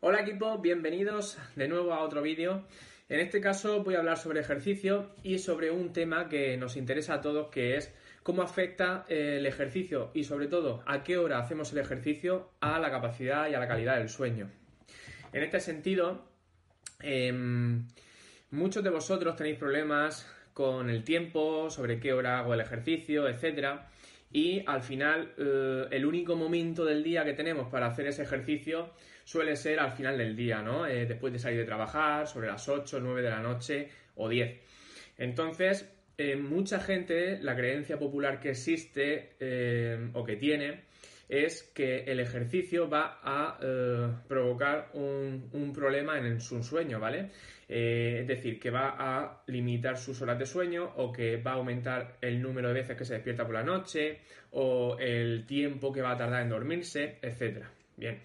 Hola equipo, bienvenidos de nuevo a otro vídeo. En este caso voy a hablar sobre ejercicio y sobre un tema que nos interesa a todos que es cómo afecta eh, el ejercicio y sobre todo a qué hora hacemos el ejercicio a la capacidad y a la calidad del sueño. En este sentido, em, muchos de vosotros tenéis problemas con el tiempo, sobre qué hora hago el ejercicio, etcétera y al final eh, el único momento del día que tenemos para hacer ese ejercicio suele ser al final del día, ¿no? Eh, después de salir de trabajar, sobre las 8, 9 de la noche o 10. Entonces, eh, mucha gente, la creencia popular que existe o que tiene es que el ejercicio va a provocar un, problema en su sueño, ¿vale? es decir, que va a limitar sus horas de sueño o que va a aumentar el número de veces que se despierta por la noche o el tiempo que va a tardar en dormirse, etc. Bien,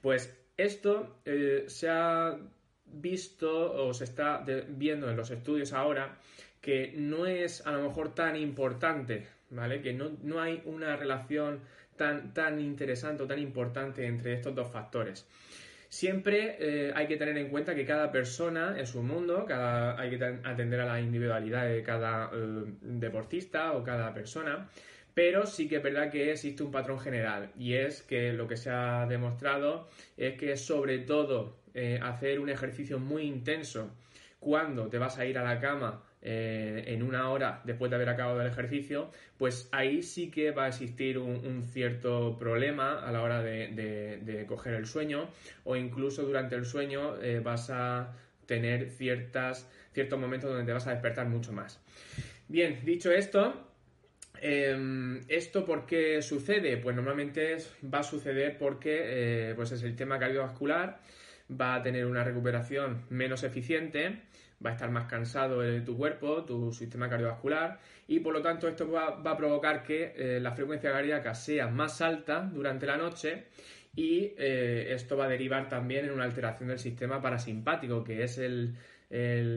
pues esto eh, se ha visto o se está viendo en los estudios ahora que no es a lo mejor tan importante, ¿vale? Que no, no hay una relación tan, tan interesante o tan importante entre estos dos factores. Siempre eh, hay que tener en cuenta que cada persona es un mundo, hay que atender a la individualidad de cada eh, deportista o cada persona, pero sí que es verdad que existe un patrón general y es que lo que se ha demostrado es que sobre todo eh, hacer un ejercicio muy intenso cuando te vas a ir a la cama eh, en una hora después de haber acabado el ejercicio, pues ahí sí que va a existir un, cierto problema a la hora de, coger el sueño o incluso durante el sueño eh, vas a tener ciertas, ciertos momentos donde te vas a despertar mucho más. Bien, dicho esto, em, ¿Esto por qué sucede? Pues normalmente va a suceder porque eh, pues el sistema cardiovascular va a tener una recuperación menos eficiente va a estar más cansado tu cuerpo, tu sistema cardiovascular, y por lo tanto esto va, a provocar que eh, la frecuencia cardíaca sea más alta durante la noche y eh, esto va a derivar también en una alteración del sistema parasimpático, que es el,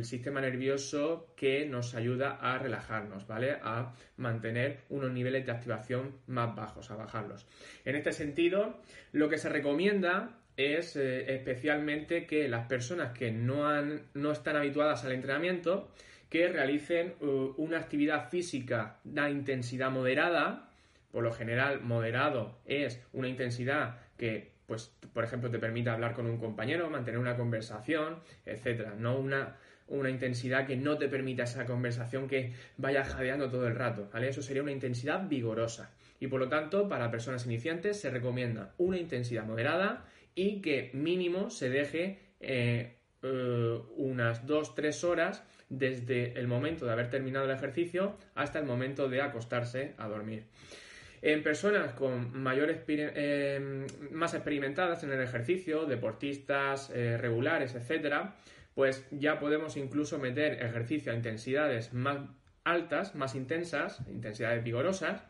sistema nervioso que nos ayuda a relajarnos, ¿vale? A mantener unos niveles de activación más bajos, a bajarlos. En este sentido, lo que se recomienda es eh, especialmente que las personas que no, han, no están habituadas al entrenamiento, que realicen una actividad física de intensidad moderada, por lo general moderado es una intensidad que, pues, por ejemplo, te permite hablar con un compañero, mantener una conversación, etcétera, no una, una intensidad que no te permita esa conversación que vaya jadeando todo el rato, ¿vale? Eso sería una intensidad vigorosa. Y por lo tanto, para personas iniciantes se recomienda una intensidad moderada y que mínimo se deje eh, eh, unas 2-3 horas desde el momento de haber terminado el ejercicio hasta el momento de acostarse a dormir. En personas con mayor eh, más experimentadas en el ejercicio, deportistas regulares, etcétera, pues ya podemos incluso meter ejercicio a intensidades más altas, más intensas, intensidades vigorosas,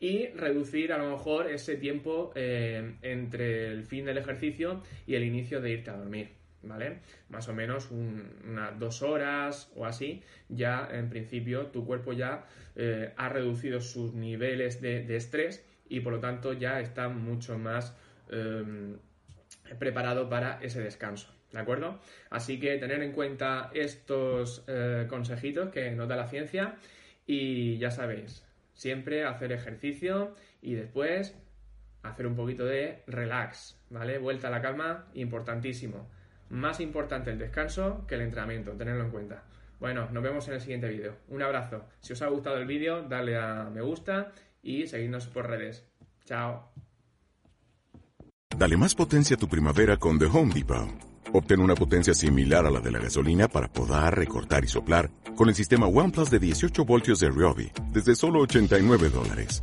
y reducir a lo mejor ese tiempo eh, entre el fin del ejercicio y el inicio de irte a dormir. ¿Vale? Más o menos unas dos horas o así, ya en principio tu cuerpo ya eh, ha reducido sus niveles de, estrés y por lo tanto ya está mucho más em, preparado para ese descanso. ¿De acuerdo? Así que tener en cuenta estos eh, consejitos que nos da la ciencia y ya sabéis, Siempre hacer ejercicio y después hacer un poquito de relax, ¿vale? Vuelta a la calma, importantísimo. Más importante el descanso que el entrenamiento, tenerlo en cuenta. Bueno, nos vemos en el siguiente vídeo. Un abrazo. Si os ha gustado el vídeo, dale a me gusta y seguidnos por redes. Chao. Dale más potencia a tu primavera con The Home Depot. Obtén una potencia similar a la de la gasolina para poder recortar y soplar con el sistema OnePlus de 18 voltios de Ryobi desde solo 89 dólares.